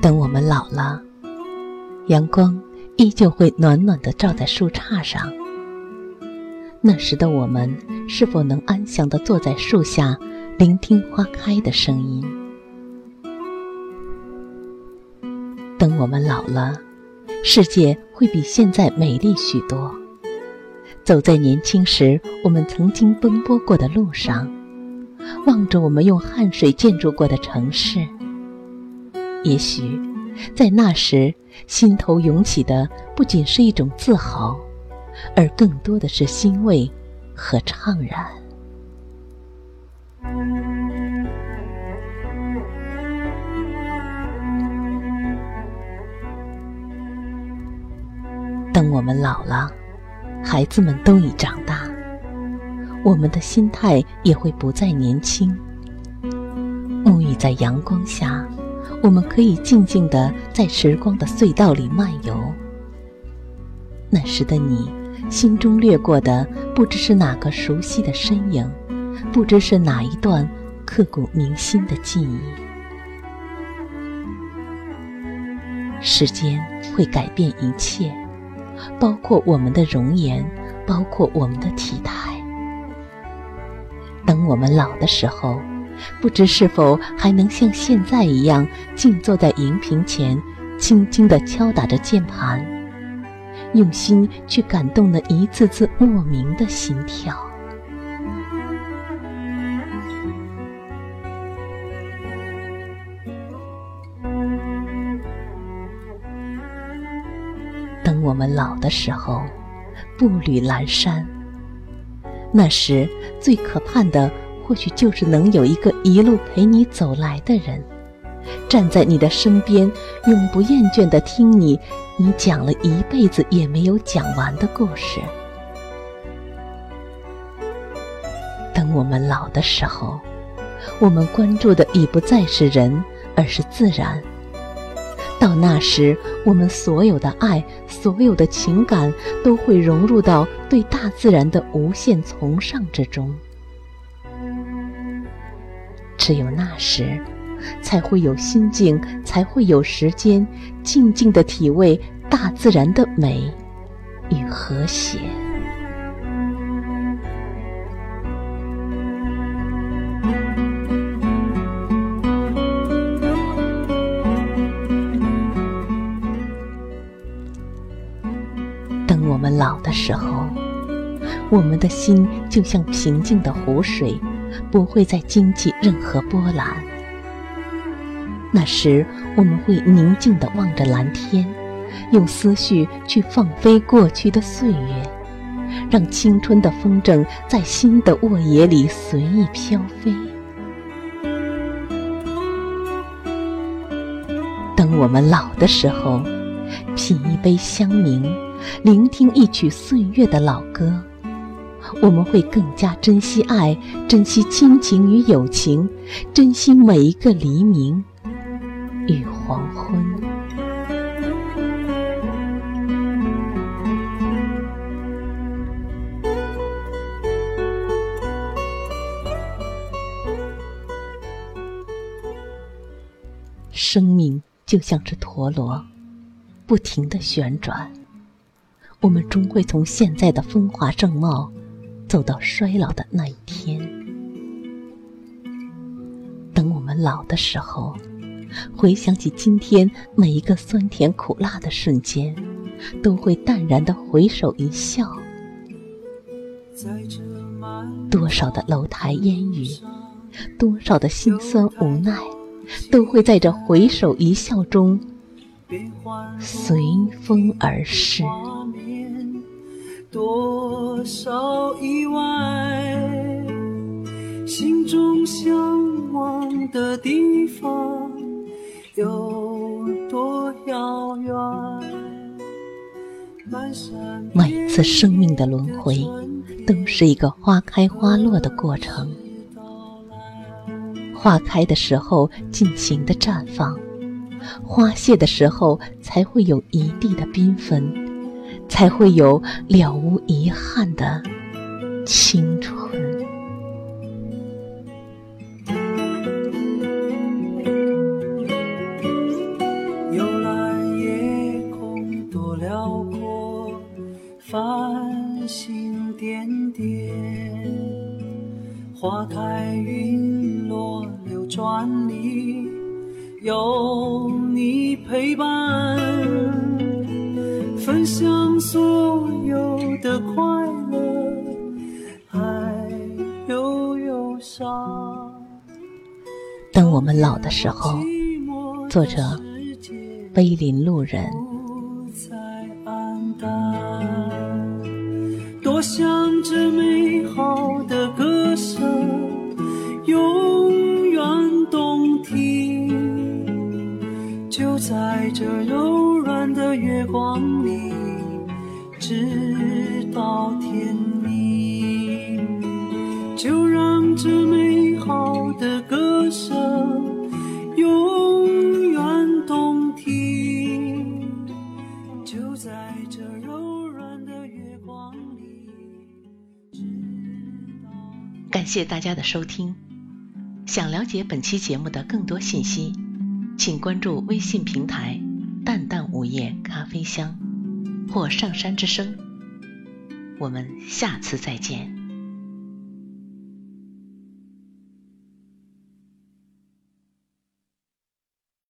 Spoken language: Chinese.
等我们老了，阳光依旧会暖暖的照在树杈上。那时的我们，是否能安详的坐在树下，聆听花开的声音？等我们老了，世界会比现在美丽许多。走在年轻时我们曾经奔波过的路上，望着我们用汗水建筑过的城市。也许，在那时，心头涌起的不仅是一种自豪，而更多的是欣慰和怅然。等我们老了，孩子们都已长大，我们的心态也会不再年轻。沐浴在阳光下。我们可以静静地在时光的隧道里漫游。那时的你，心中掠过的不知是哪个熟悉的身影，不知是哪一段刻骨铭心的记忆。时间会改变一切，包括我们的容颜，包括我们的体态。等我们老的时候。不知是否还能像现在一样静坐在荧屏前，轻轻地敲打着键盘，用心去感动那一次次莫名的心跳。等我们老的时候，步履阑珊，那时最可盼的。或许就是能有一个一路陪你走来的人，站在你的身边，永不厌倦地听你，你讲了一辈子也没有讲完的故事。等我们老的时候，我们关注的已不再是人，而是自然。到那时，我们所有的爱，所有的情感，都会融入到对大自然的无限崇尚之中。只有那时，才会有心境，才会有时间，静静的体味大自然的美与和谐。等我们老的时候，我们的心就像平静的湖水。不会再惊起任何波澜。那时，我们会宁静地望着蓝天，用思绪去放飞过去的岁月，让青春的风筝在新的沃野里随意飘飞。等我们老的时候，品一杯香茗，聆听一曲岁月的老歌。我们会更加珍惜爱，珍惜亲情与友情，珍惜每一个黎明与黄昏。生命就像是陀螺，不停的旋转。我们终会从现在的风华正茂。走到衰老的那一天，等我们老的时候，回想起今天每一个酸甜苦辣的瞬间，都会淡然的回首一笑。多少的楼台烟雨，多少的心酸无奈，都会在这回首一笑中随风而逝。多少意外，心中向往。的地方有多遥远？每次生命的轮回，都是一个花开花落的过程。花开的时候尽情的绽放，花谢的时候才会有一地的缤纷，才会有了无遗憾的青春。夜空多辽阔繁星点点，花开云落流转里，有你陪伴，分享所有的快乐，还有忧伤。当我们老的时候，作者：碑林路人。多想这美好的歌声永远动听，就在这柔软的月光里，直到天明。就让这美好的歌声永远动听，就在这柔软的月光里。感谢大家的收听。想了解本期节目的更多信息，请关注微信平台“淡淡午夜咖啡香”或“上山之声”。我们下次再见。